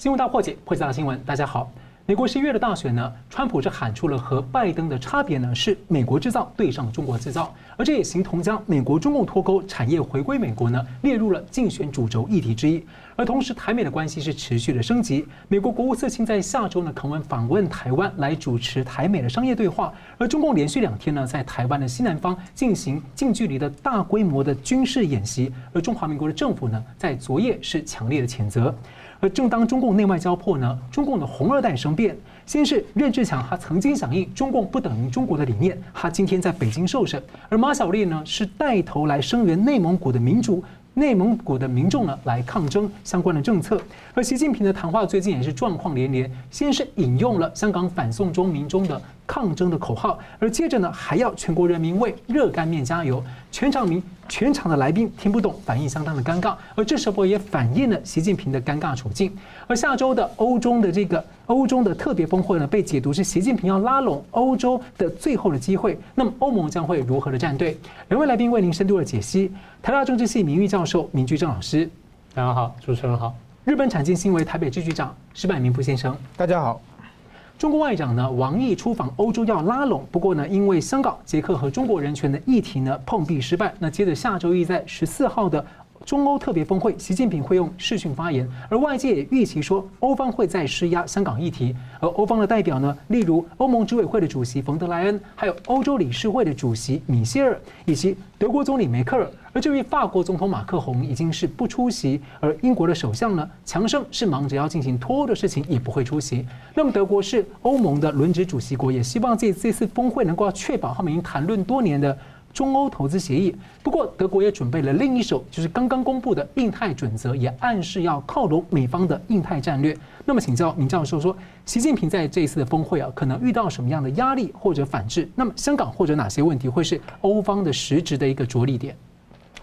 新闻大破解，破解大新闻。大家好，美国十一月的大选呢，川普是喊出了和拜登的差别呢，是美国制造对上中国制造，而这也形同将美国中共脱钩、产业回归美国呢，列入了竞选主轴议题之一。而同时，台美的关系是持续的升级。美国国务次卿在下周呢，可能访问台湾来主持台美的商业对话。而中共连续两天呢，在台湾的西南方进行近距离的大规模的军事演习。而中华民国的政府呢，在昨夜是强烈的谴责。而正当中共内外交迫呢，中共的红二代生变，先是任志强，他曾经响应中共不等于中国的理念，他今天在北京受审；而马晓丽呢，是带头来声援内蒙古的民主。内蒙古的民众呢，来抗争相关的政策，而习近平的谈话最近也是状况连连，先是引用了香港反送中民众的抗争的口号，而接着呢，还要全国人民为热干面加油，全场民。全场的来宾听不懂，反应相当的尴尬，而这时候也反映了习近平的尴尬处境。而下周的欧中的这个欧中的特别峰会呢，被解读是习近平要拉拢欧洲的最后的机会。那么欧盟将会如何的站队？两位来宾为您深度的解析。台大政治系名誉教授明居正老师，大家好，主持人好。日本产经新闻台北支局长石柏明夫先生，大家好。中国外长呢，王毅出访欧洲要拉拢，不过呢，因为香港、捷克和中国人权的议题呢碰壁失败。那接着下周一在十四号的中欧特别峰会，习近平会用视讯发言，而外界也预期说欧方会再施压香港议题。而欧方的代表呢，例如欧盟执委会的主席冯德莱恩，还有欧洲理事会的主席米歇尔，以及德国总理梅克尔。而至于法国总统马克宏已经是不出席，而英国的首相呢，强生是忙着要进行脱欧的事情，也不会出席。那么德国是欧盟的轮值主席国，也希望这这次峰会能够确保他们已经谈论多年的中欧投资协议。不过德国也准备了另一手，就是刚刚公布的印太准则，也暗示要靠拢美方的印太战略。那么请教明教授说，习近平在这一次的峰会啊，可能遇到什么样的压力或者反制？那么香港或者哪些问题会是欧方的实质的一个着力点？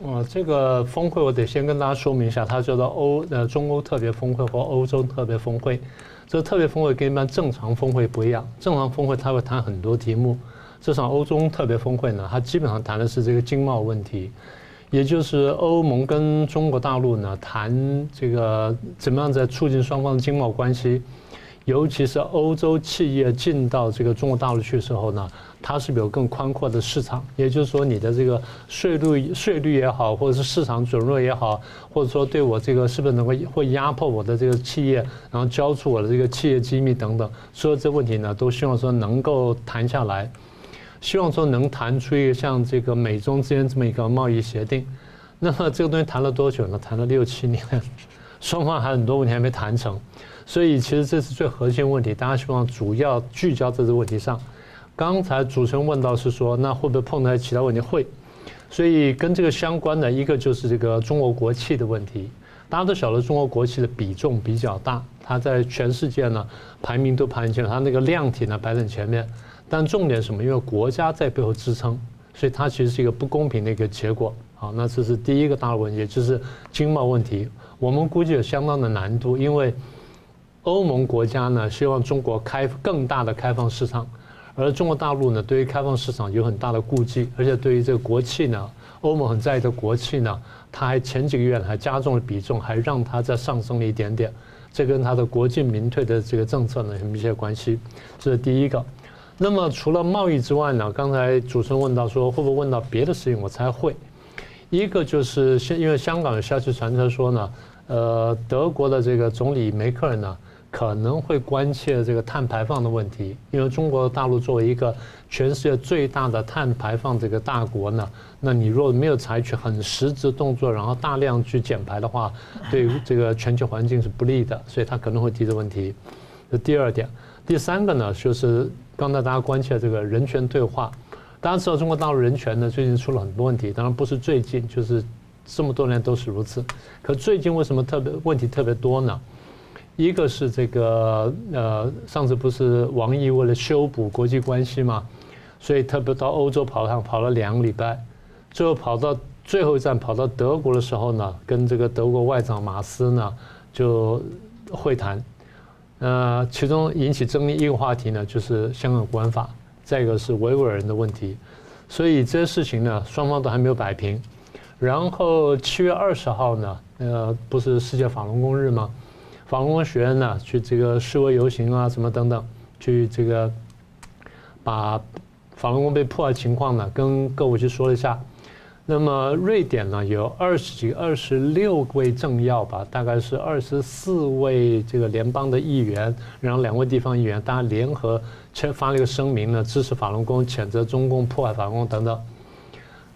哦，这个峰会我得先跟大家说明一下，它叫做欧呃中欧特别峰会或欧洲特别峰会。这个特别峰会跟一般正常峰会不一样，正常峰会它会谈很多题目，这场欧洲特别峰会呢，它基本上谈的是这个经贸问题，也就是欧盟跟中国大陆呢谈这个怎么样在促进双方的经贸关系，尤其是欧洲企业进到这个中国大陆去的时候呢。它是有更宽阔的市场？也就是说，你的这个税率税率也好，或者是市场准入也好，或者说对我这个是不是能够会压迫我的这个企业，然后交出我的这个企业机密等等，所有这问题呢，都希望说能够谈下来，希望说能谈出一个像这个美中之间这么一个贸易协定。那么这个东西谈了多久呢？谈了六七年，双方还很多问题还没谈成，所以其实这是最核心问题，大家希望主要聚焦在这个问题上。刚才主持人问到是说，那会不会碰到其他问题？会，所以跟这个相关的一个就是这个中国国企的问题。大家都晓得中国国企的比重比较大，它在全世界呢排名都排进去了，它那个量体呢排在前面。但重点什么？因为国家在背后支撑，所以它其实是一个不公平的一个结果。好，那这是第一个大问题，也就是经贸问题。我们估计有相当的难度，因为欧盟国家呢希望中国开更大的开放市场。而中国大陆呢，对于开放市场有很大的顾忌，而且对于这个国企呢，欧盟很在意的国企呢，它还前几个月还加重了比重，还让它再上升了一点点，这跟它的国进民退的这个政策呢有密切关系。这是第一个。那么除了贸易之外呢，刚才主持人问到说会不会问到别的事情，我猜会。一个就是现因为香港有消息传出说呢，呃，德国的这个总理梅克尔呢。可能会关切这个碳排放的问题，因为中国大陆作为一个全世界最大的碳排放这个大国呢，那你若没有采取很实质动作，然后大量去减排的话，对于这个全球环境是不利的，所以他可能会提这问题。这第二点，第三个呢，就是刚才大家关切这个人权对话。大家知道中国大陆人权呢，最近出了很多问题，当然不是最近，就是这么多年都是如此。可最近为什么特别问题特别多呢？一个是这个呃，上次不是王毅为了修补国际关系嘛，所以特别到欧洲跑趟，跑了两个礼拜，最后跑到最后一站跑到德国的时候呢，跟这个德国外长马斯呢就会谈，呃，其中引起争议一个话题呢就是香港国安法，再一个是维吾尔人的问题，所以这些事情呢双方都还没有摆平，然后七月二十号呢，呃，不是世界法轮功日吗？法轮功学员呢去这个示威游行啊什么等等，去这个把法轮功被破坏情况呢跟各位去说了一下。那么瑞典呢有二十几、二十六位政要吧，大概是二十四位这个联邦的议员，然后两位地方议员，大家联合签发了一个声明呢，支持法轮功，谴责中共破坏法轮功等等。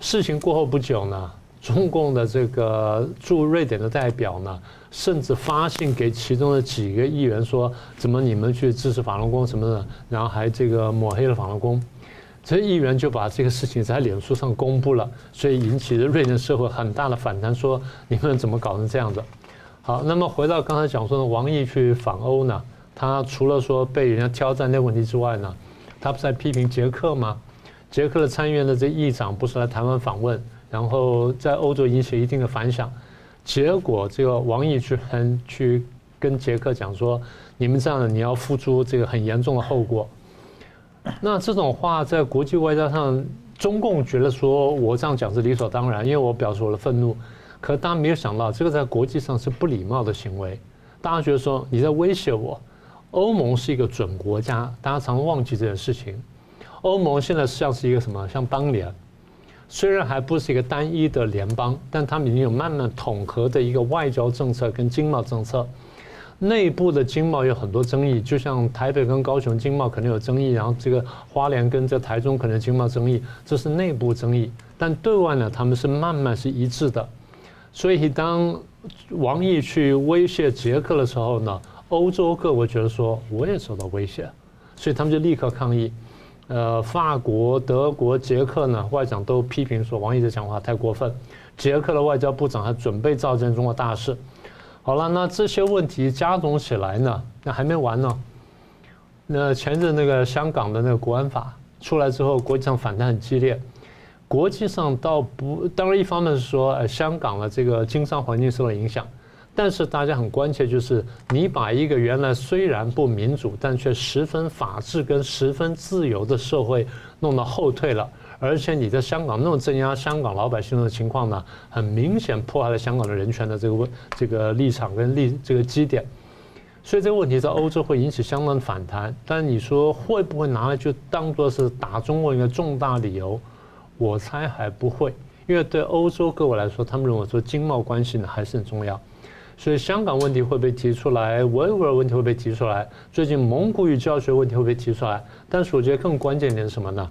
事情过后不久呢，中共的这个驻瑞典的代表呢，甚至发信给其中的几个议员说，怎么你们去支持法轮功什么的，然后还这个抹黑了法轮功。这议员就把这个事情在脸书上公布了，所以引起了瑞典社会很大的反弹，说你们怎么搞成这样子？好，那么回到刚才讲说的王毅去访欧呢，他除了说被人家挑战那问题之外呢，他不是在批评捷克吗？捷克的参议院的这议长不是来台湾访问，然后在欧洲引起一定的反响，结果这个王毅去很去跟捷克讲说，你们这样的你要付出这个很严重的后果。那这种话在国际外交上，中共觉得说我这样讲是理所当然，因为我表示我的愤怒。可大家没有想到，这个在国际上是不礼貌的行为。大家觉得说你在威胁我。欧盟是一个准国家，大家常常忘记这件事情。欧盟现在像是一个什么？像邦联，虽然还不是一个单一的联邦，但他们已经有慢慢统合的一个外交政策跟经贸政策。内部的经贸有很多争议，就像台北跟高雄经贸可能有争议，然后这个花莲跟这台中可能经贸争议，这是内部争议。但对外呢，他们是慢慢是一致的。所以当王毅去威胁捷克的时候呢，欧洲各国觉得说我也受到威胁，所以他们就立刻抗议。呃，法国、德国、捷克呢，外长都批评说王毅的讲话太过分。捷克的外交部长还准备召见中国大使。好了，那这些问题加总起来呢？那还没完呢。那前阵那个香港的那个国安法出来之后，国际上反弹很激烈。国际上倒不，当然一方面是说，呃，香港的这个经商环境受到影响，但是大家很关切，就是你把一个原来虽然不民主，但却十分法治跟十分自由的社会弄到后退了。而且你在香港那种镇压香港老百姓的情况呢，很明显破坏了香港的人权的这个问这个立场跟立这个基点，所以这个问题在欧洲会引起相当的反弹。但你说会不会拿来就当做是打中国一个重大理由？我猜还不会，因为对欧洲各国来说，他们认为说经贸关系呢还是很重要。所以香港问题会被提出来，维吾尔问题会被提出来，最近蒙古语教学问题会被提出来。但是我觉得更关键一点是什么呢？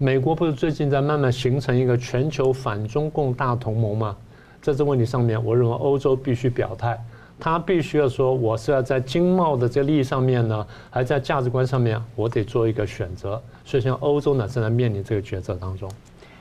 美国不是最近在慢慢形成一个全球反中共大同盟吗？在这问题上面，我认为欧洲必须表态，他必须要说，我是要在经贸的这个利益上面呢，还在价值观上面，我得做一个选择。所以，像欧洲呢，正在面临这个抉择当中。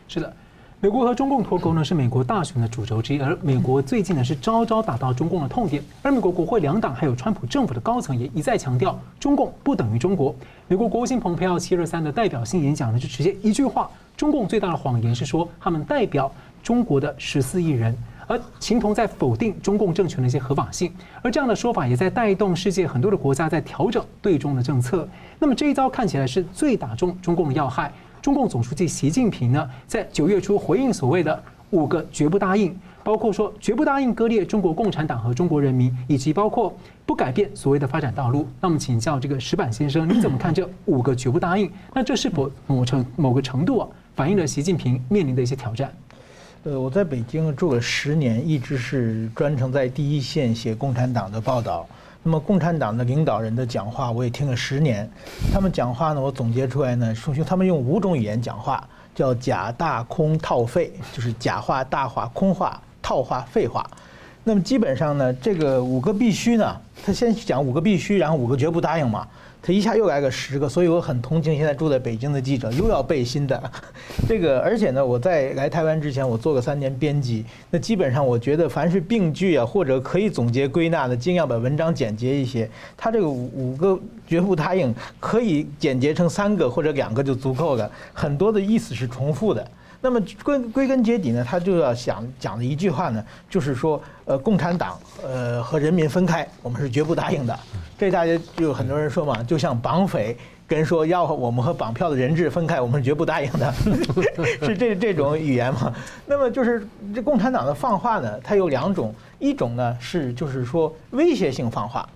是的。美国和中共脱钩呢，是美国大选的主轴之一，而美国最近呢是招招打到中共的痛点，而美国国会两党还有川普政府的高层也一再强调，中共不等于中国。美国国务卿蓬佩奥七二三的代表性演讲呢，就直接一句话：中共最大的谎言是说他们代表中国的十四亿人，而秦同在否定中共政权的一些合法性，而这样的说法也在带动世界很多的国家在调整对中的政策。那么这一招看起来是最打中中共的要害。中共总书记习近平呢，在九月初回应所谓的五个绝不答应，包括说绝不答应割裂中国共产党和中国人民，以及包括不改变所谓的发展道路。那么，请教这个石板先生，你怎么看这五个绝不答应？那这是否某程某个程度啊，反映了习近平面临的一些挑战？呃，我在北京住了十年，一直是专程在第一线写共产党的报道。那么，共产党的领导人的讲话我也听了十年，他们讲话呢，我总结出来呢，首先他们用五种语言讲话，叫假大空套废，就是假话、大话、空话、套话、废话。那么基本上呢，这个五个必须呢，他先讲五个必须，然后五个绝不答应嘛。他一下又来个十个，所以我很同情现在住在北京的记者，又要背新的。这个，而且呢，我在来台湾之前，我做过三年编辑，那基本上我觉得，凡是病句啊，或者可以总结归纳的，尽量把文章简洁一些。他这个五五个绝不答应，可以简洁成三个或者两个就足够了，很多的意思是重复的。那么归归根结底呢，他就要想讲的一句话呢，就是说，呃，共产党呃和人民分开，我们是绝不答应的。这大家就有很多人说嘛，就像绑匪跟人说要我们和绑票的人质分开，我们是绝不答应的，是这这种语言嘛？那么就是这共产党的放话呢，它有两种，一种呢是就是说威胁性放话，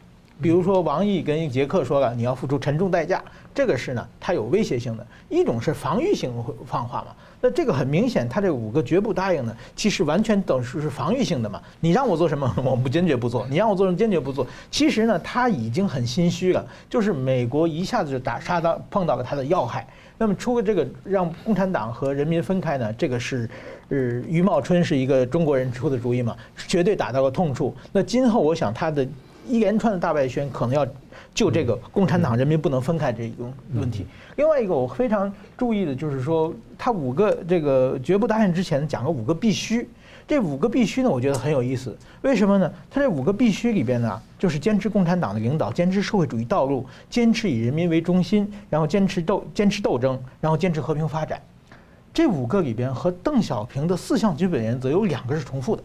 比如说王毅跟杰克说了你要付出沉重代价，这个是呢它有威胁性的；一种是防御性放话嘛。那这个很明显，他这五个绝不答应呢，其实完全等于是防御性的嘛。你让我做什么，我不坚决不做；你让我做什么，坚决不做。其实呢，他已经很心虚了，就是美国一下子就打杀到碰到了他的要害。那么出个这个让共产党和人民分开呢，这个是，呃，余茂春是一个中国人出的主意嘛，绝对打到了痛处。那今后我想他的一连串的大外宣可能要。就这个共产党人民不能分开这一个问题。另外一个我非常注意的就是说，他五个这个绝不答应之前讲了五个必须。这五个必须呢，我觉得很有意思。为什么呢？他这五个必须里边呢，就是坚持共产党的领导，坚持社会主义道路，坚持以人民为中心，然后坚持斗坚持斗争，然后坚持和平发展。这五个里边和邓小平的四项基本原则有两个是重复的。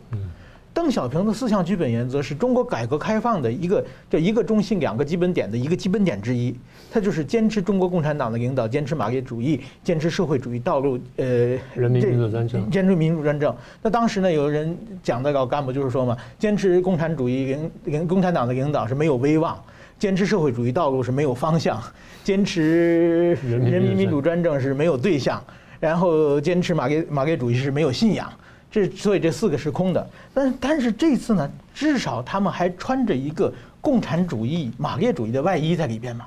邓小平的四项基本原则是中国改革开放的一个叫一个中心两个基本点的一个基本点之一，它就是坚持中国共产党的领导，坚持马列主义，坚持社会主义道路，呃，人民民主专政，坚持民主专政。那当时呢，有人讲的老干部就是说嘛，坚持共产主义领领共产党的领导是没有威望，坚持社会主义道路是没有方向，坚持人民民主专政是没有对象，然后坚持马列马列主义是没有信仰。这所以这四个是空的，但但是这次呢，至少他们还穿着一个共产主义、马列主义的外衣在里边嘛。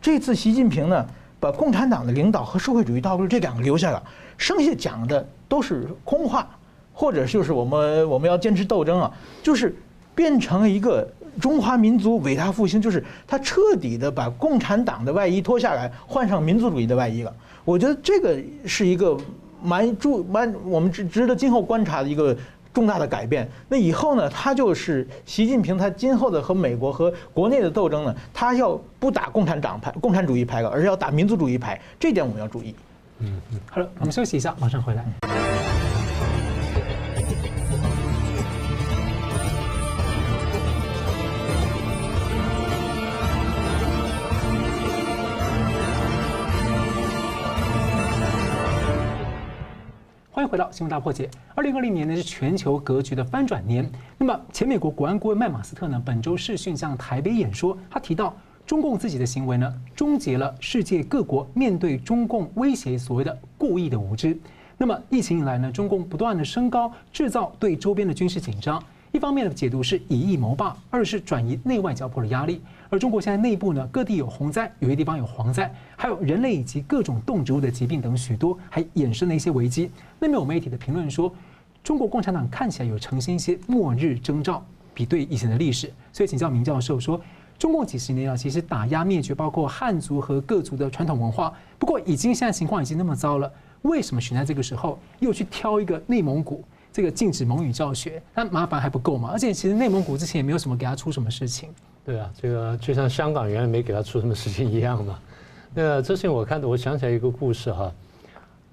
这次习近平呢，把共产党的领导和社会主义道路这两个留下了，剩下讲的都是空话，或者就是我们我们要坚持斗争啊，就是变成了一个中华民族伟大复兴，就是他彻底的把共产党的外衣脱下来，换上民族主义的外衣了。我觉得这个是一个。蛮注蛮，我们值值得今后观察的一个重大的改变。那以后呢，他就是习近平，他今后的和美国和国内的斗争呢，他要不打共产党牌、共产主义牌了，而是要打民族主义牌。这点我们要注意。嗯嗯，好了，我们休息一下，马上回来。欢迎回到新闻大破解。二零二零年呢是全球格局的翻转年。那么前美国国安顾问麦马斯特呢本周视讯向台北演说，他提到中共自己的行为呢终结了世界各国面对中共威胁所谓的故意的无知。那么疫情以来呢，中共不断的升高制造对周边的军事紧张，一方面的解读是以夷谋霸，二是转移内外交迫的压力。而中国现在内部呢，各地有洪灾，有些地方有蝗灾，还有人类以及各种动植物的疾病等许多，还衍生了一些危机。那么有媒体的评论说，中国共产党看起来有呈现一些末日征兆，比对以前的历史。所以请教明教授说，中共几十年啊其实打压灭绝包括汉族和各族的传统文化，不过已经现在情况已经那么糟了，为什么选在这个时候又去挑一个内蒙古，这个禁止蒙语教学？那麻烦还不够吗？而且其实内蒙古之前也没有什么给他出什么事情。对啊，这个就像香港原来没给他出什么事情一样嘛。那之前我看的，我想起来一个故事哈。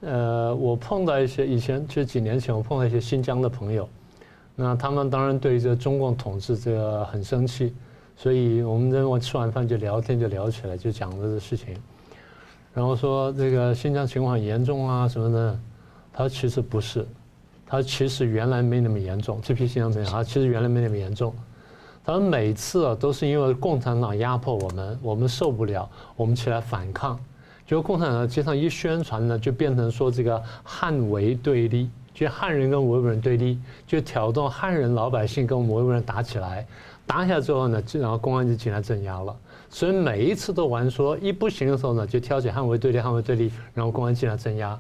呃，我碰到一些以前就几年前，我碰到一些新疆的朋友，那他们当然对这中共统治这个很生气，所以我们这吃完饭就聊天就聊起来，就讲这个事情。然后说这个新疆情况很严重啊什么的，他其实不是，他其实原来没那么严重。这批新疆朋友他其实原来没那么严重。他们每次啊都是因为共产党压迫我们，我们受不了，我们起来反抗。结果共产党经常一宣传呢，就变成说这个汉维对立，就汉人跟维吾尔人对立，就挑动汉人老百姓跟维吾尔人打起来。打起来之后呢，然后公安就进来镇压了。所以每一次都玩说一不行的时候呢，就挑起汉维对立，汉维对立，然后公安进来镇压。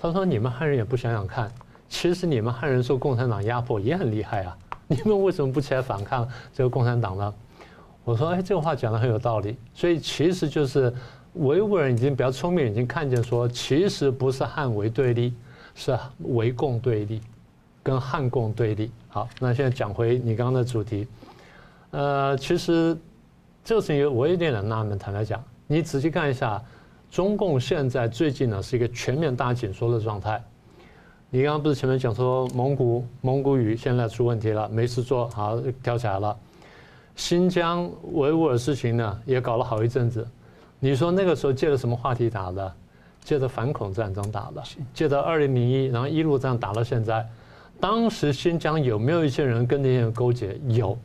他说：“你们汉人也不想想看，其实你们汉人受共产党压迫也很厉害啊。” 你们为什么不起来反抗这个共产党呢？我说，哎，这个话讲得很有道理。所以其实就是维吾尔人已经比较聪明，已经看见说，其实不是汉维对立，是维共对立，跟汉共对立。好，那现在讲回你刚刚的主题，呃，其实这个事情我有点点纳闷。坦白讲，你仔细看一下，中共现在最近呢是一个全面大紧缩的状态。你刚刚不是前面讲说蒙古蒙古语现在出问题了，没事做，好跳起来了。新疆维吾尔事情呢也搞了好一阵子，你说那个时候借着什么话题打的？借着反恐战争打的，借着二零零一，然后一路这样打到现在。当时新疆有没有一些人跟那些人勾结？有，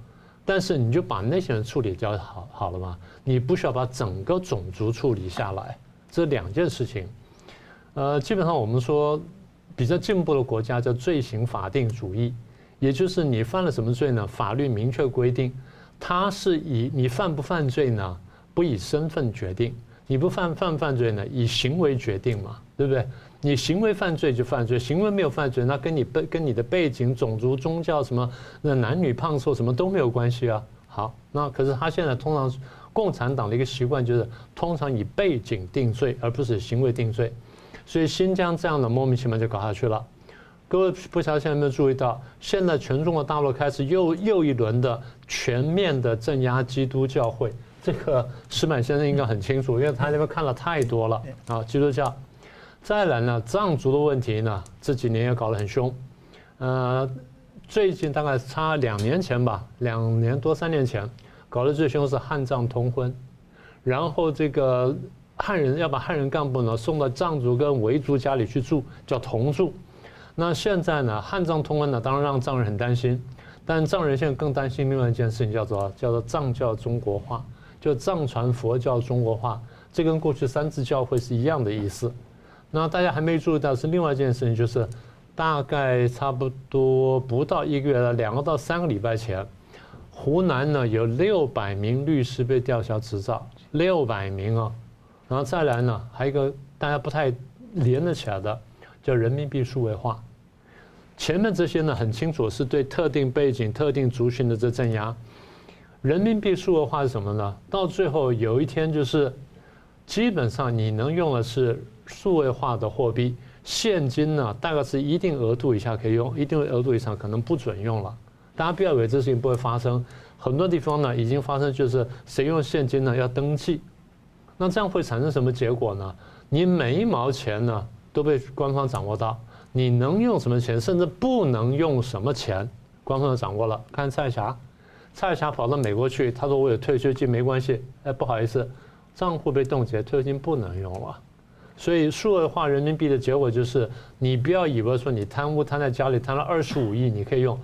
但是你就把那些人处理掉好好了吗？你不需要把整个种族处理下来，这两件事情。呃，基本上我们说比较进步的国家叫罪行法定主义，也就是你犯了什么罪呢？法律明确规定，它是以你犯不犯罪呢？不以身份决定。你不犯犯犯罪呢？以行为决定嘛，对不对？你行为犯罪就犯罪，行为没有犯罪，那跟你背跟你的背景、种族、宗教什么，那男女胖瘦什么都没有关系啊。好，那可是他现在通常共产党的一个习惯就是通常以背景定罪，而不是行为定罪。所以新疆这样的莫名其妙就搞下去了。各位不晓得现在有没有注意到，现在全中国大陆开始又又一轮的全面的镇压基督教会。这个石板先生应该很清楚，因为他那边看了太多了啊。基督教，再来呢，藏族的问题呢，这几年也搞得很凶。呃，最近大概差两年前吧，两年多三年前，搞得最凶是汉藏通婚，然后这个汉人要把汉人干部呢送到藏族跟维族家里去住，叫同住。那现在呢，汉藏通婚呢，当然让藏人很担心，但藏人现在更担心另外一件事情，叫做叫做藏教中国化。就藏传佛教中国化，这跟过去三自教会是一样的意思。那大家还没注意到是另外一件事情，就是大概差不多不到一个月了，两个到三个礼拜前，湖南呢有六百名律师被吊销执照，六百名啊。然后再来呢，还有一个大家不太连得起来的，叫人民币数位化。前面这些呢很清楚是对特定背景、特定族群的这镇压。人民币数位化是什么呢？到最后有一天就是，基本上你能用的是数位化的货币，现金呢大概是一定额度以下可以用，一定额度以上可能不准用了。大家不要以为这事情不会发生，很多地方呢已经发生，就是谁用现金呢要登记，那这样会产生什么结果呢？你每一毛钱呢都被官方掌握到，你能用什么钱，甚至不能用什么钱，官方都掌握了。看蔡霞。蔡霞跑到美国去，他说我有退休金没关系。哎，不好意思，账户被冻结，退休金不能用了。所以数位化人民币的结果就是，你不要以为说你贪污贪在家里贪了二十五亿你可以用，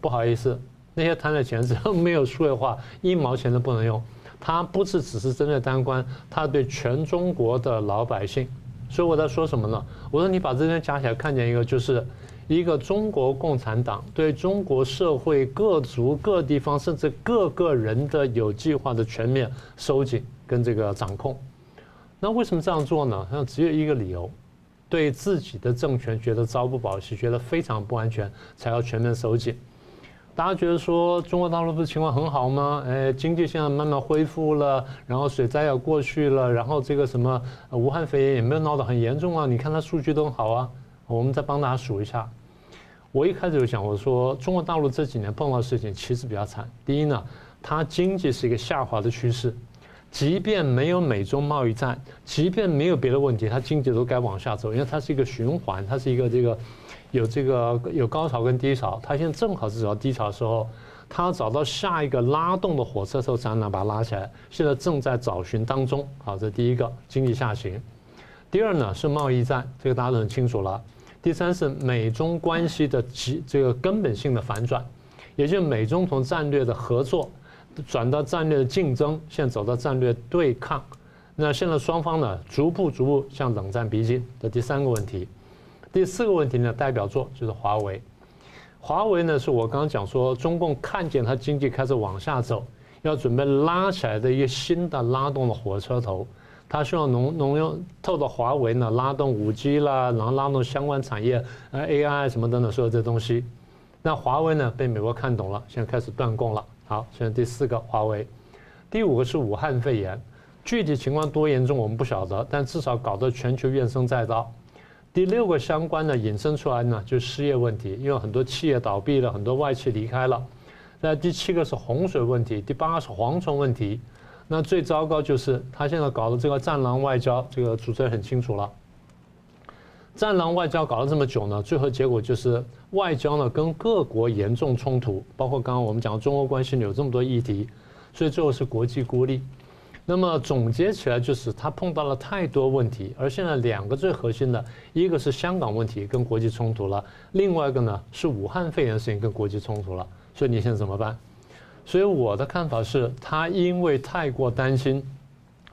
不好意思，那些贪的钱 只要没有数位化，一毛钱都不能用。他不是只是针对当官，他对全中国的老百姓。所以我在说什么呢？我说你把这些加起来看见一个就是。一个中国共产党对中国社会各族各地方甚至各个人的有计划的全面收紧跟这个掌控，那为什么这样做呢？那只有一个理由，对自己的政权觉得朝不保夕，觉得非常不安全，才要全面收紧。大家觉得说中国大陆不是情况很好吗？哎，经济现在慢慢恢复了，然后水灾要过去了，然后这个什么武汉肺炎也没有闹得很严重啊？你看它数据都好啊。我们再帮大家数一下。我一开始就讲，我说中国大陆这几年碰到的事情其实比较惨。第一呢，它经济是一个下滑的趋势，即便没有美中贸易战，即便没有别的问题，它经济都该往下走，因为它是一个循环，它是一个这个有这个有高潮跟低潮。它现在正好是走到低潮的时候，它要找到下一个拉动的火车头，才能把它拉起来。现在正在找寻当中。好，这第一个经济下行。第二呢是贸易战，这个大家都很清楚了。第三是美中关系的极这个根本性的反转，也就是美中从战略的合作转到战略的竞争，现在走到战略对抗。那现在双方呢逐步逐步向冷战逼近的第三个问题。第四个问题呢代表作就是华为。华为呢是我刚刚讲说中共看见它经济开始往下走，要准备拉起来的一个新的拉动的火车头。他希望能能用透过华为呢拉动五 G 啦，然后拉动相关产业，呃 AI 什么等等所有这东西。那华为呢被美国看懂了，现在开始断供了。好，现在第四个华为，第五个是武汉肺炎，具体情况多严重我们不晓得，但至少搞得全球怨声载道。第六个相关的引申出来呢就是失业问题，因为很多企业倒闭了，很多外企离开了。那第七个是洪水问题，第八个是蝗虫问题。那最糟糕就是他现在搞的这个“战狼外交”，这个主持人很清楚了。“战狼外交”搞了这么久呢，最后结果就是外交呢跟各国严重冲突，包括刚刚我们讲中欧关系有这么多议题，所以最后是国际孤立。那么总结起来就是，他碰到了太多问题，而现在两个最核心的，一个是香港问题跟国际冲突了，另外一个呢是武汉肺炎事情跟国际冲突了。所以你现在怎么办？所以我的看法是，他因为太过担心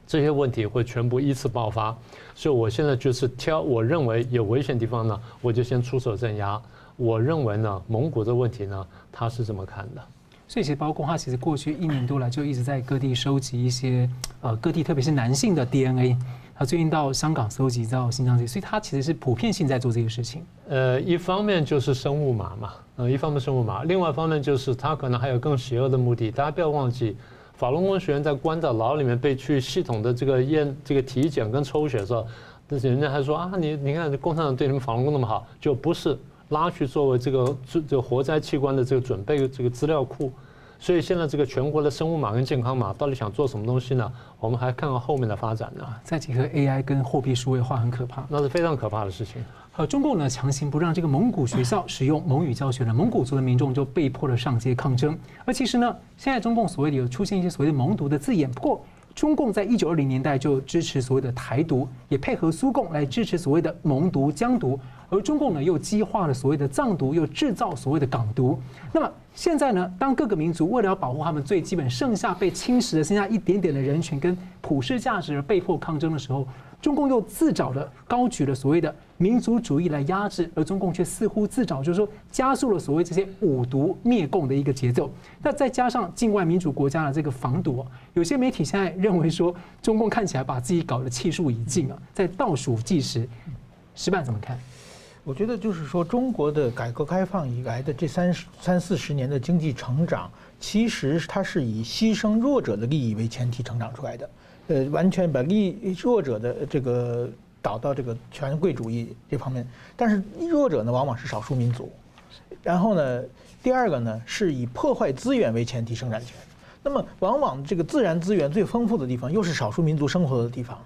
这些问题会全部依次爆发，所以我现在就是挑我认为有危险地方呢，我就先出手镇压。我认为呢，蒙古的问题呢，他是这么看的。所以其实包括他其实过去一年多来就一直在各地收集一些呃各地特别是男性的 DNA，他最近到香港收集到新疆这些，所以他其实是普遍性在做这个事情。呃，一方面就是生物码嘛，呃，一方面生物码，另外一方面就是他可能还有更邪恶的目的。大家不要忘记，法轮功学员在关在牢里面被去系统的这个验这个体检跟抽血的时候，但是人家还说啊，你你看共产党对你们法轮功那么好，就不是。拉去作为这个这这个活摘器官的这个准备这个资料库，所以现在这个全国的生物码跟健康码到底想做什么东西呢？我们还看看后面的发展呢。再结合 AI 跟货币数位化，很可怕，那是非常可怕的事情。呃，中共呢强行不让这个蒙古学校使用蒙语教学呢，蒙古族的民众就被迫的上街抗争。而其实呢，现在中共所谓的有出现一些所谓的蒙读的字眼，不过中共在一九二零年代就支持所谓的台独，也配合苏共来支持所谓的蒙独、疆独。而中共呢，又激化了所谓的藏独，又制造所谓的港独。那么现在呢，当各个民族为了要保护他们最基本剩下被侵蚀的剩下一点点的人群跟普世价值而被迫抗争的时候，中共又自找的高举了所谓的民族主义来压制，而中共却似乎自找就是说加速了所谓这些五毒灭共的一个节奏。那再加上境外民主国家的这个防毒，有些媒体现在认为说，中共看起来把自己搞得气数已尽啊，在倒数计时。石板怎么看？我觉得就是说，中国的改革开放以来的这三十三四十年的经济成长，其实它是以牺牲弱者的利益为前提成长出来的，呃，完全把利弱者的这个导到这个权贵主义这方面。但是弱者呢，往往是少数民族。然后呢，第二个呢，是以破坏资源为前提生产权。那么，往往这个自然资源最丰富的地方，又是少数民族生活的地方。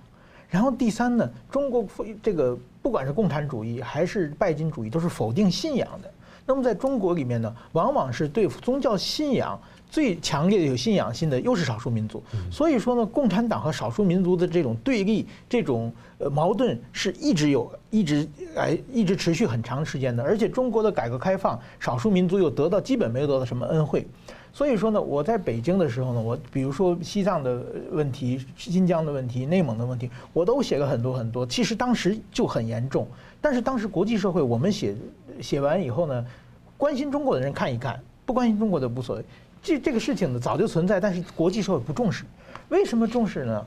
然后第三呢，中国这个不管是共产主义还是拜金主义，都是否定信仰的。那么在中国里面呢，往往是对宗教信仰最强烈的有信仰性的，又是少数民族。所以说呢，共产党和少数民族的这种对立、这种呃矛盾是一直有、一直来、一直持续很长时间的。而且中国的改革开放，少数民族又得到基本没有得到什么恩惠。所以说呢，我在北京的时候呢，我比如说西藏的问题、新疆的问题、内蒙的问题，我都写了很多很多。其实当时就很严重，但是当时国际社会，我们写写完以后呢，关心中国的人看一看，不关心中国的无所谓。这这个事情呢，早就存在，但是国际社会不重视。为什么重视呢？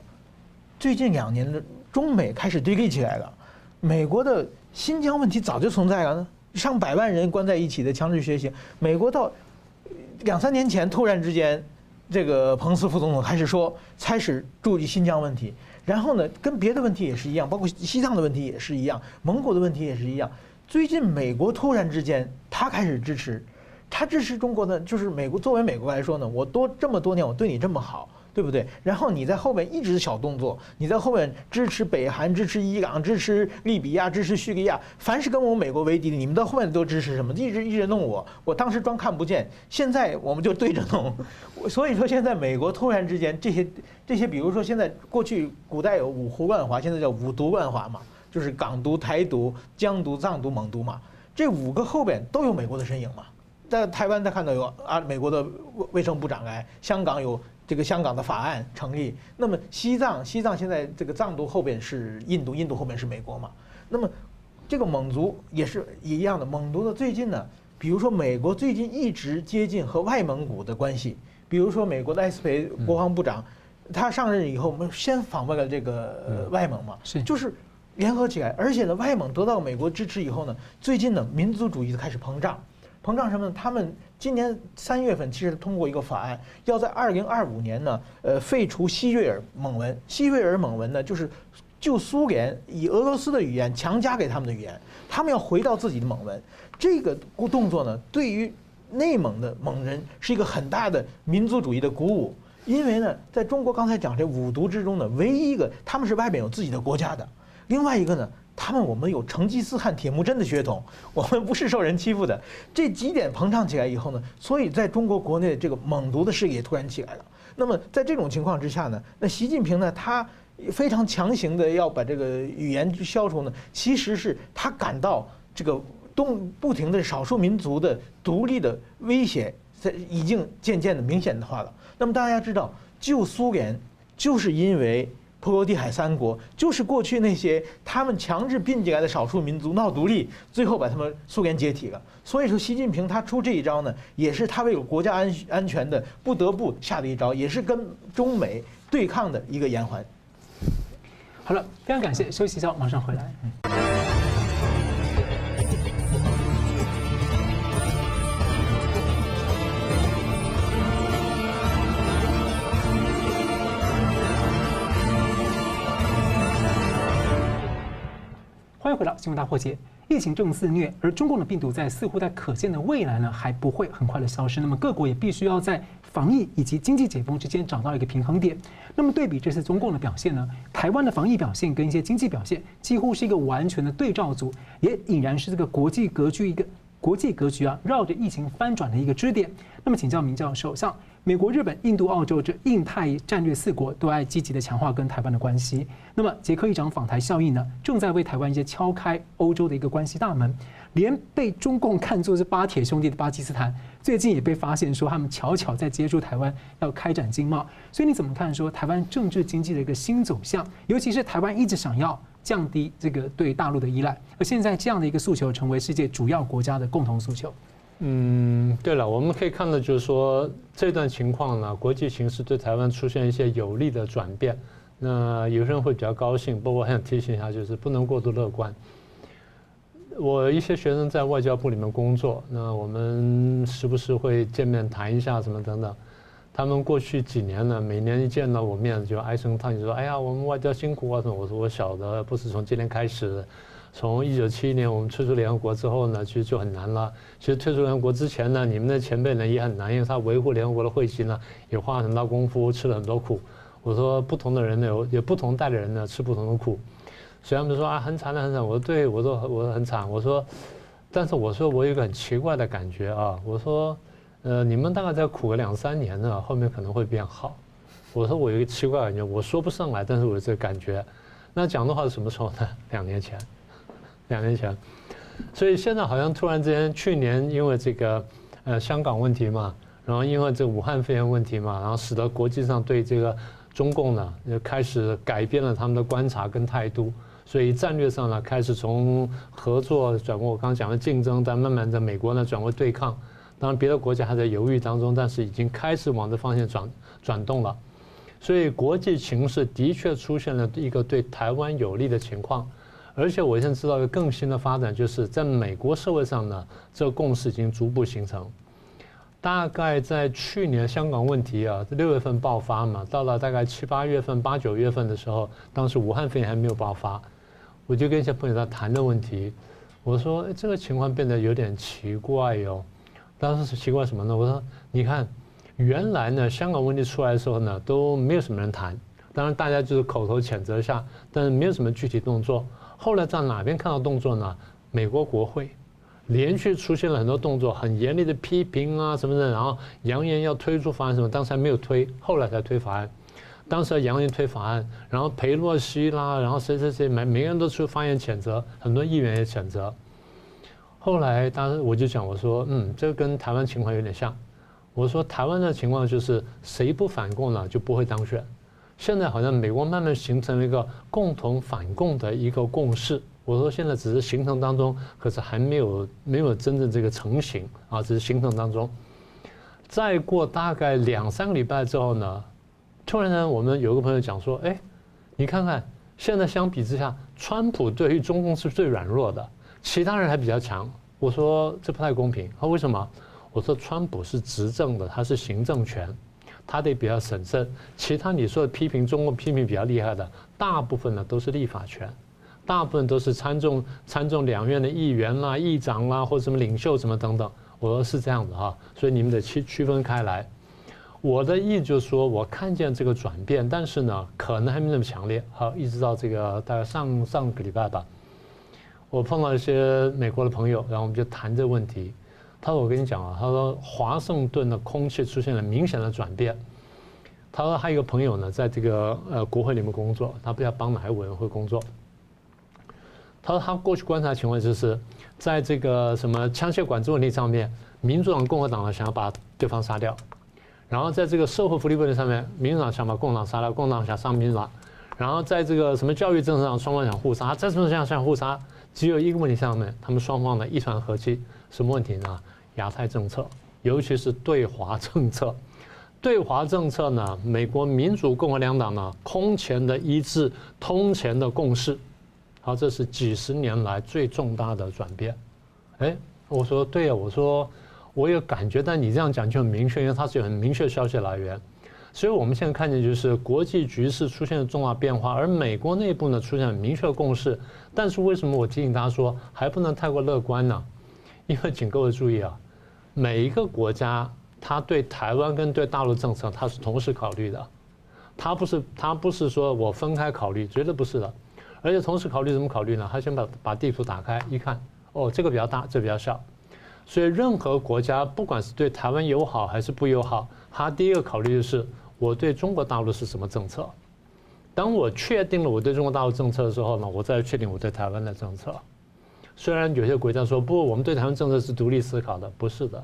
最近两年的中美开始对立起来了。美国的新疆问题早就存在了，上百万人关在一起的强制学习，美国到。两三年前，突然之间，这个彭斯副总统开始说，开始注意新疆问题。然后呢，跟别的问题也是一样，包括西藏的问题也是一样，蒙古的问题也是一样。最近美国突然之间，他开始支持，他支持中国的，就是美国作为美国来说呢，我多这么多年我对你这么好。对不对？然后你在后面一直小动作，你在后面支持北韩、支持伊朗、支持利比亚、支持叙利亚，凡是跟我们美国为敌的，你们到后面都支持什么？一直一直弄我，我当时装看不见，现在我们就对着弄。所以说现在美国突然之间这些这些，比如说现在过去古代有五胡乱华，现在叫五毒乱华嘛，就是港独、台独、疆独、藏独、蒙独嘛，这五个后边都有美国的身影嘛。在台湾，他看到有啊美国的卫生部长来，香港有。这个香港的法案成立，那么西藏，西藏现在这个藏独后边是印度，印度后边是美国嘛？那么这个蒙族也是一样的。蒙族的最近呢，比如说美国最近一直接近和外蒙古的关系，比如说美国的艾斯培国防部长，他上任以后，我们先访问了这个外蒙嘛，是就是联合起来，而且呢，外蒙得到美国支持以后呢，最近呢，民族主义开始膨胀。膨胀什么呢？他们今年三月份其实通过一个法案，要在二零二五年呢，呃，废除西瑞尔蒙文。西瑞尔蒙文呢，就是旧苏联以俄罗斯的语言强加给他们的语言，他们要回到自己的蒙文。这个动作呢，对于内蒙的蒙人是一个很大的民族主义的鼓舞，因为呢，在中国刚才讲这五毒之中呢，唯一一个他们是外边有自己的国家的，另外一个呢。他们我们有成吉思汗、铁木真的血统，我们不是受人欺负的。这几点膨胀起来以后呢，所以在中国国内这个蒙独的势力也突然起来了。那么在这种情况之下呢，那习近平呢，他非常强行的要把这个语言消除呢，其实是他感到这个东不停的少数民族的独立的威胁在已经渐渐的明显的化了。那么大家知道，旧苏联就是因为。波罗的海三国就是过去那些他们强制并进来的少数民族闹独立，最后把他们苏联解体了。所以说，习近平他出这一招呢，也是他为了国家安安全的不得不下的一招，也是跟中美对抗的一个延缓。好了，非常感谢，休息一下，马上回来。嗯迎回到新闻大破解。疫情正肆虐，而中共的病毒在似乎在可见的未来呢，还不会很快的消失。那么各国也必须要在防疫以及经济解封之间找到一个平衡点。那么对比这次中共的表现呢，台湾的防疫表现跟一些经济表现几乎是一个完全的对照组，也俨然是这个国际格局一个国际格局啊绕着疫情翻转的一个支点。那么请教明教授，像美国、日本、印度、澳洲这印太战略四国都爱积极的强化跟台湾的关系。那么捷克议长访台效应呢，正在为台湾一些敲开欧洲的一个关系大门。连被中共看作是巴铁兄弟的巴基斯坦，最近也被发现说他们悄悄在接触台湾，要开展经贸。所以你怎么看说台湾政治经济的一个新走向？尤其是台湾一直想要降低这个对大陆的依赖，而现在这样的一个诉求成为世界主要国家的共同诉求。嗯，对了，我们可以看到，就是说这段情况呢，国际形势对台湾出现一些有利的转变。那有些人会比较高兴，不过我想提醒一下，就是不能过度乐观。我一些学生在外交部里面工作，那我们时不时会见面谈一下什么等等。他们过去几年呢，每年一见到我面就唉声叹气，说：“哎呀，我们外交辛苦啊什么。”我说：“我晓得，不是从今天开始。”从一九七一年我们退出联合国之后呢，其实就很难了。其实退出联合国之前呢，你们的前辈呢也很难，因为他维护联合国的会籍呢，也花了很大功夫，吃了很多苦。我说不同的人呢，有有不同代的人呢，吃不同的苦。所以他们说啊，很惨的很惨。我说对，我说我很惨。我说，但是我说我有个很奇怪的感觉啊。我说，呃，你们大概再苦个两三年呢，后面可能会变好。我说我有一个奇怪感觉，我说不上来，但是我有这个感觉。那讲的话是什么时候呢？两年前。两年前，所以现在好像突然之间，去年因为这个呃香港问题嘛，然后因为这武汉肺炎问题嘛，然后使得国际上对这个中共呢，就开始改变了他们的观察跟态度，所以战略上呢开始从合作转过我刚刚讲的竞争，但慢慢的美国呢转为对抗，当然别的国家还在犹豫当中，但是已经开始往这方向转转动了，所以国际形势的确出现了一个对台湾有利的情况。而且我现在知道一个更新的发展，就是在美国社会上呢，这个共识已经逐步形成。大概在去年香港问题啊，六月份爆发嘛，到了大概七八月份、八九月份的时候，当时武汉肺炎还没有爆发，我就跟一些朋友在谈的问题，我说这个情况变得有点奇怪哟。当时是奇怪什么呢？我说你看，原来呢香港问题出来的时候呢，都没有什么人谈，当然大家就是口头谴责一下，但是没有什么具体动作。后来在哪边看到动作呢？美国国会连续出现了很多动作，很严厉的批评啊什么的，然后扬言要推出法案什么，当时还没有推，后来才推法案。当时扬言推法案，然后裴洛西啦，然后谁谁谁，每每个人都出发言谴责，很多议员也谴责。后来当时我就讲，我说，嗯，这个跟台湾情况有点像。我说台湾的情况就是谁不反共呢，就不会当选。现在好像美国慢慢形成了一个共同反共的一个共识。我说现在只是形成当中，可是还没有没有真正这个成型啊，只是形成当中。再过大概两三个礼拜之后呢，突然呢，我们有个朋友讲说：“哎，你看看现在相比之下，川普对于中共是最软弱的，其他人还比较强。”我说这不太公平。他为什么？我说川普是执政的，他是行政权。他得比较审慎，其他你说的批评中国批评比较厉害的，大部分呢都是立法权，大部分都是参众参众两院的议员啦、议长啦，或者什么领袖什么等等。我说是这样子哈，所以你们得区区分开来。我的意就是说，我看见这个转变，但是呢，可能还没那么强烈。好，一直到这个大概上上个礼拜吧，我碰到一些美国的朋友，然后我们就谈这个问题。他说：“我跟你讲啊，他说华盛顿的空气出现了明显的转变。他说他一个朋友呢，在这个呃国会里面工作，他不知道帮哪个委员会工作。他说他过去观察情况就是，在这个什么枪械管制问题上面，民主党、共和党呢想要把对方杀掉，然后在这个社会福利问题上面，民主党想把共党杀掉，共党想杀民主党，然后在这个什么教育政策上，双方想互杀，再什么上想互杀？只有一个问题上面，他们双方呢一团和气，什么问题呢？亚太政策，尤其是对华政策。对华政策呢，美国民主共和两党呢空前的一致，空前的共识。好，这是几十年来最重大的转变。哎，我说对啊，我说我有感觉，但你这样讲就很明确，因为它是有很明确消息来源。所以我们现在看见就是国际局势出现了重大变化，而美国内部呢出现了明确的共识。但是为什么我提醒大家说还不能太过乐观呢？因为请各位注意啊，每一个国家它对台湾跟对大陆政策它是同时考虑的，它不是它不是说我分开考虑，绝对不是的。而且同时考虑怎么考虑呢？他先把把地图打开一看，哦，这个比较大，这比较小。所以任何国家不管是对台湾友好还是不友好，他第一个考虑的是我对中国大陆是什么政策。当我确定了我对中国大陆政策的时候呢，我再确定我对台湾的政策。虽然有些国家说不，我们对台湾政策是独立思考的，不是的。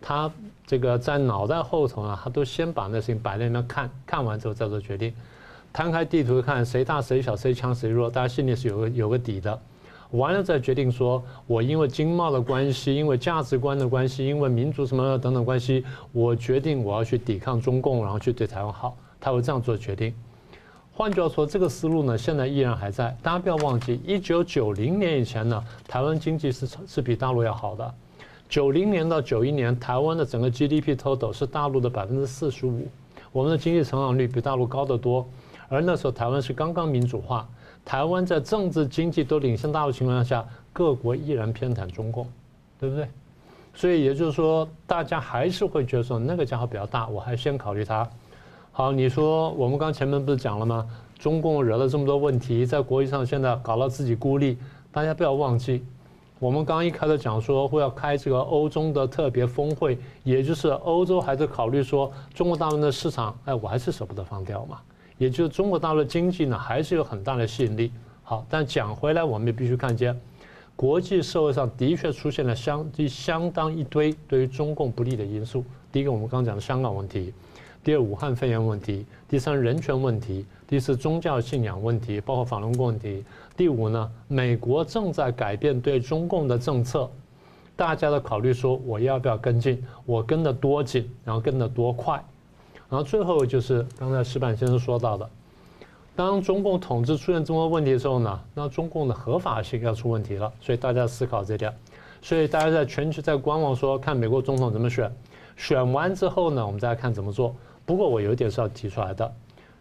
他这个在脑袋后头呢，他都先把那事情摆在那边看，看完之后再做决定。摊开地图看谁大谁小谁强谁弱，大家心里是有个有个底的。完了再决定说，我因为经贸的关系，因为价值观的关系，因为民族什么等等关系，我决定我要去抵抗中共，然后去对台湾好。他会这样做决定。换句话说，这个思路呢，现在依然还在。大家不要忘记，一九九零年以前呢，台湾经济是是比大陆要好的。九零年到九一年，台湾的整个 GDP total 是大陆的百分之四十五，我们的经济成长率比大陆高得多。而那时候台湾是刚刚民主化，台湾在政治经济都领先大陆情况下，各国依然偏袒中共，对不对？所以也就是说，大家还是会觉得说那个家伙比较大，我还先考虑他。好，你说我们刚前面不是讲了吗？中共惹了这么多问题，在国际上现在搞到自己孤立，大家不要忘记，我们刚一开始讲说会要开这个欧中的特别峰会，也就是欧洲还在考虑说中国大陆的市场，哎，我还是舍不得放掉嘛。也就是中国大陆经济呢，还是有很大的吸引力。好，但讲回来，我们也必须看见，国际社会上的确出现了相相当一堆对于中共不利的因素。第一个，我们刚刚讲的香港问题；第二，武汉肺炎问题；第三，人权问题；第四，宗教信仰问题，包括法轮功问题；第五呢，美国正在改变对中共的政策，大家的考虑说，我要不要跟进？我跟得多紧，然后跟得多快？然后最后就是刚才石板先生说到的，当中共统治出现这么多问题的时候呢，那中共的合法性要出问题了，所以大家思考这点，所以大家在全球在观望，说看美国总统怎么选，选完之后呢，我们再来看怎么做。不过我有一点是要提出来的，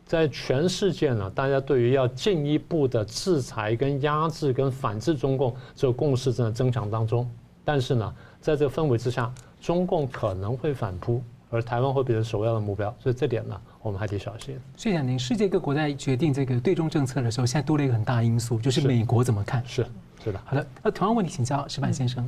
在全世界呢，大家对于要进一步的制裁、跟压制、跟反制中共这个共识正在增强当中，但是呢，在这个氛围之下，中共可能会反扑。而台湾会变成首要的目标，所以这点呢，我们还得小心。所以讲，您世界各国在决定这个对中政策的时候，现在多了一个很大因素，就是美国怎么看？是是的。好的，那同样问题请教石板先生。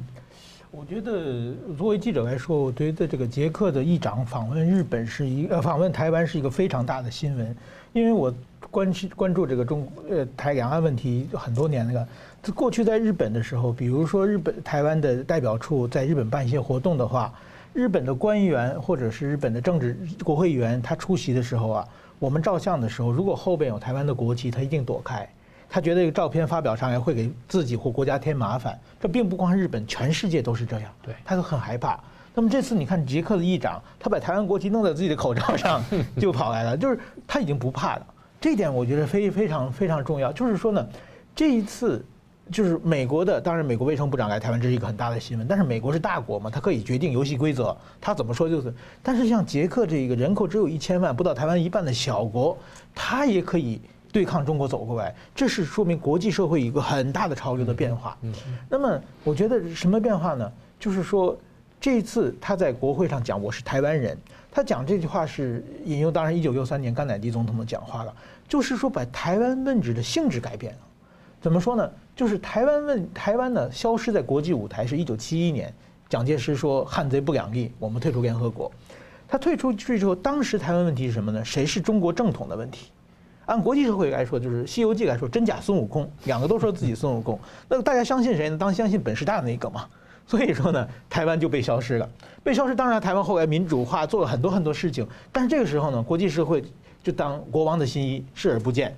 我觉得作为记者来说，我觉得这个捷克的议长访问日本是一呃访问台湾是一个非常大的新闻，因为我关心关注这个中呃台两岸问题很多年了。过去在日本的时候，比如说日本台湾的代表处在日本办一些活动的话。日本的官员或者是日本的政治国会议员，他出席的时候啊，我们照相的时候，如果后边有台湾的国旗，他一定躲开，他觉得这个照片发表上来会给自己或国家添麻烦。这并不光是日本，全世界都是这样，对，他都很害怕。那么这次你看捷克的议长，他把台湾国旗弄在自己的口罩上，就跑来了，就是他已经不怕了。这一点我觉得非非常非常重要，就是说呢，这一次。就是美国的，当然美国卫生部长来台湾，这是一个很大的新闻。但是美国是大国嘛，他可以决定游戏规则，他怎么说就是。但是像捷克这个人口只有一千万，不到台湾一半的小国，他也可以对抗中国走过来，这是说明国际社会一个很大的潮流的变化。那么我觉得什么变化呢？就是说这一次他在国会上讲我是台湾人，他讲这句话是引用当然一九六三年甘乃迪总统的讲话了，就是说把台湾问题的性质改变了。怎么说呢？就是台湾问台湾呢，消失在国际舞台是一九七一年，蒋介石说汉贼不两立，我们退出联合国。他退出去之后，当时台湾问题是什么呢？谁是中国正统的问题？按国际社会来说，就是《西游记》来说，真假孙悟空两个都说自己孙悟空，那大家相信谁呢？当相信本事大的那个嘛。所以说呢，台湾就被消失了。被消失，当然台湾后来民主化做了很多很多事情，但是这个时候呢，国际社会就当国王的新衣视而不见，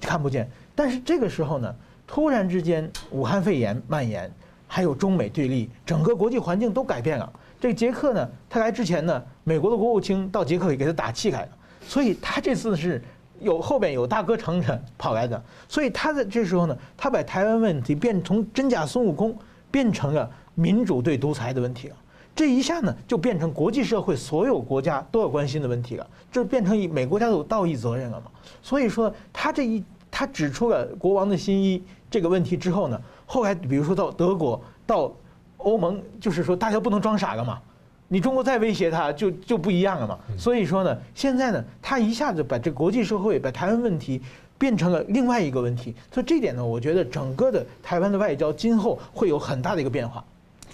看不见。但是这个时候呢，突然之间武汉肺炎蔓延，还有中美对立，整个国际环境都改变了。这个捷克呢，他来之前呢，美国的国务卿到捷克里给他打气来了，所以他这次是。有后边有大哥撑着跑来的，所以他在这时候呢，他把台湾问题变从真假孙悟空变成了民主对独裁的问题了。这一下呢，就变成国际社会所有国家都要关心的问题了，这变成以美国家有道义责任了嘛。所以说他这一他指出了国王的新衣这个问题之后呢，后来比如说到德国到欧盟，就是说大家不能装傻了嘛。你中国再威胁他，就就不一样了嘛。所以说呢，现在呢，他一下子把这国际社会把台湾问题变成了另外一个问题。所以这点呢，我觉得整个的台湾的外交今后会有很大的一个变化。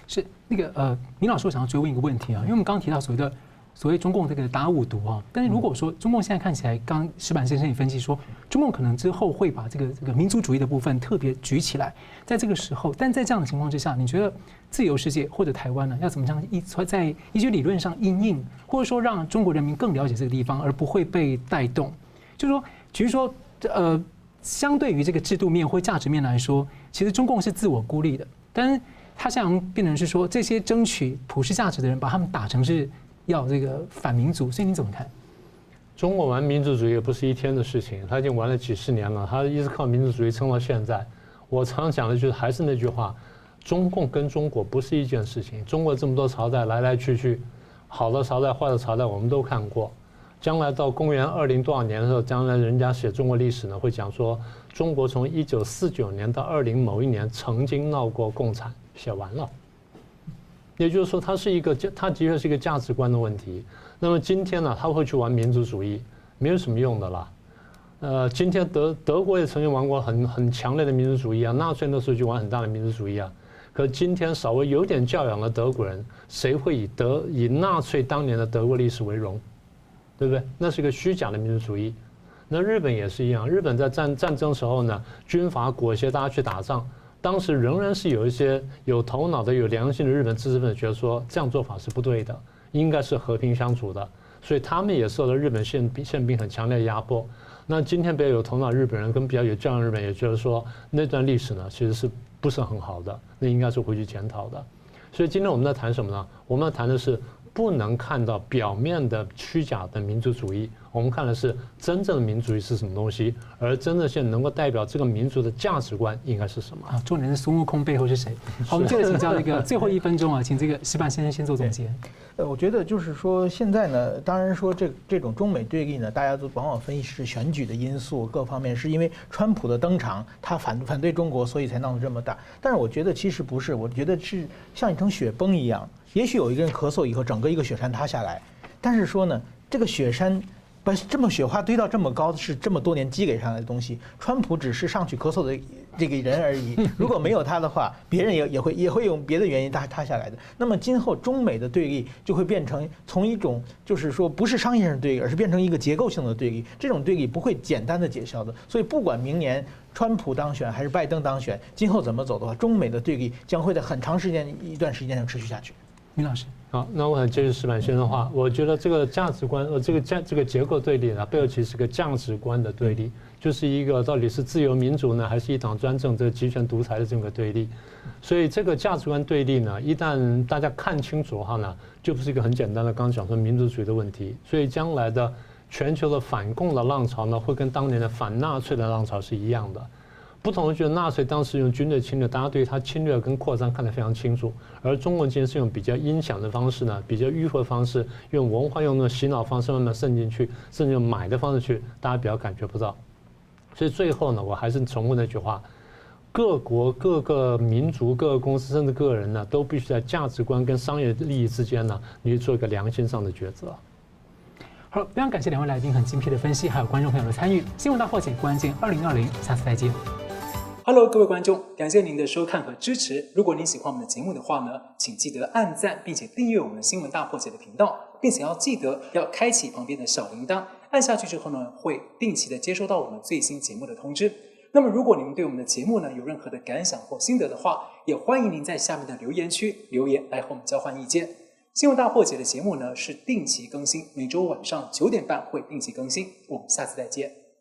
是那个呃，明老师，我想要追问一个问题啊，因为我们刚刚提到所谓的。所谓中共这个打五毒啊，但是如果说中共现在看起来，刚石板先生也分析说，中共可能之后会把这个这个民族主义的部分特别举起来，在这个时候，但在这样的情况之下，你觉得自由世界或者台湾呢，要怎么样依在一些理论上因应，或者说让中国人民更了解这个地方，而不会被带动？就是说，其实说呃，相对于这个制度面或价值面来说，其实中共是自我孤立的，但是他想变成是说，这些争取普世价值的人，把他们打成是。要这个反民族，所以你怎么看？中国玩民族主义也不是一天的事情，他已经玩了几十年了，他一直靠民族主义撑到现在。我常讲的就是还是那句话，中共跟中国不是一件事情。中国这么多朝代来来去去，好的朝代、坏的朝代我们都看过。将来到公元二零多少年的时候，将来人家写中国历史呢，会讲说中国从一九四九年到二零某一年曾经闹过共产，写完了。也就是说，它是一个，它的确是一个价值观的问题。那么今天呢，他会去玩民族主义，没有什么用的啦。呃，今天德德国也曾经玩过很很强烈的民族主义啊，纳粹那时候就玩很大的民族主义啊。可今天稍微有点教养的德国人，谁会以德以纳粹当年的德国历史为荣？对不对？那是一个虚假的民族主义。那日本也是一样，日本在战战争时候呢，军阀裹挟大家去打仗。当时仍然是有一些有头脑的、有良心的日本知识分子觉得说这样做法是不对的，应该是和平相处的，所以他们也受到日本宪兵宪兵很强烈的压迫。那今天比较有头脑日本人跟比较有教养日本人也觉得说那段历史呢其实是不是很好的，那应该是回去检讨的。所以今天我们在谈什么呢？我们要谈的是不能看到表面的虚假的民族主义。我们看的是真正的民族主义是什么东西，而真正现在能够代表这个民族的价值观应该是什么？啊，重点是孙悟空背后是谁？好，我们接着请教这个最后一分钟啊，请这个石板先生先做总结。呃，我觉得就是说现在呢，当然说这这种中美对立呢，大家都往往分析是选举的因素，各方面是因为川普的登场，他反反对中国，所以才闹得这么大。但是我觉得其实不是，我觉得是像一场雪崩一样，也许有一个人咳嗽以后，整个一个雪山塌下来，但是说呢，这个雪山。把这么雪花堆到这么高的，是这么多年积累上来的东西。川普只是上去咳嗽的这个人而已。如果没有他的话，别人也也会也会用别的原因塌塌下来的。那么今后中美的对立就会变成从一种就是说不是商业上对立，而是变成一个结构性的对立。这种对立不会简单的解消的。所以不管明年川普当选还是拜登当选，今后怎么走的话，中美的对立将会在很长时间一段时间上持续下去。明老师。好，那我想接着石板先生的话，我觉得这个价值观，呃，这个价这个结构对立呢，背后其实是个价值观的对立，就是一个到底是自由民主呢，还是一党专政这个集权独裁的这么个对立。所以这个价值观对立呢，一旦大家看清楚的话呢，就不是一个很简单的刚讲说民族主义的问题。所以将来的全球的反共的浪潮呢，会跟当年的反纳粹的浪潮是一样的。不同的就是纳粹当时用军队侵略，大家对他侵略跟扩张看得非常清楚，而中国今天是用比较音响的方式呢，比较迂回的方式，用文化用那种洗脑方式慢慢渗进去，甚至用买的方式去，大家比较感觉不到。所以最后呢，我还是重复那句话：各国、各个民族、各个公司甚至个人呢，都必须在价值观跟商业利益之间呢，你去做一个良心上的抉择。好，非常感谢两位来宾很精辟的分析，还有观众朋友的参与。新闻大破解关键二零二零，下次再见。Hello，各位观众，感谢您的收看和支持。如果您喜欢我们的节目的话呢，请记得按赞，并且订阅我们新闻大破解的频道。并且要记得要开启旁边的小铃铛，按下去之后呢，会定期的接收到我们最新节目的通知。那么，如果你们对我们的节目呢有任何的感想或心得的话，也欢迎您在下面的留言区留言来和我们交换意见。新闻大破解的节目呢是定期更新，每周晚上九点半会定期更新。我们下次再见。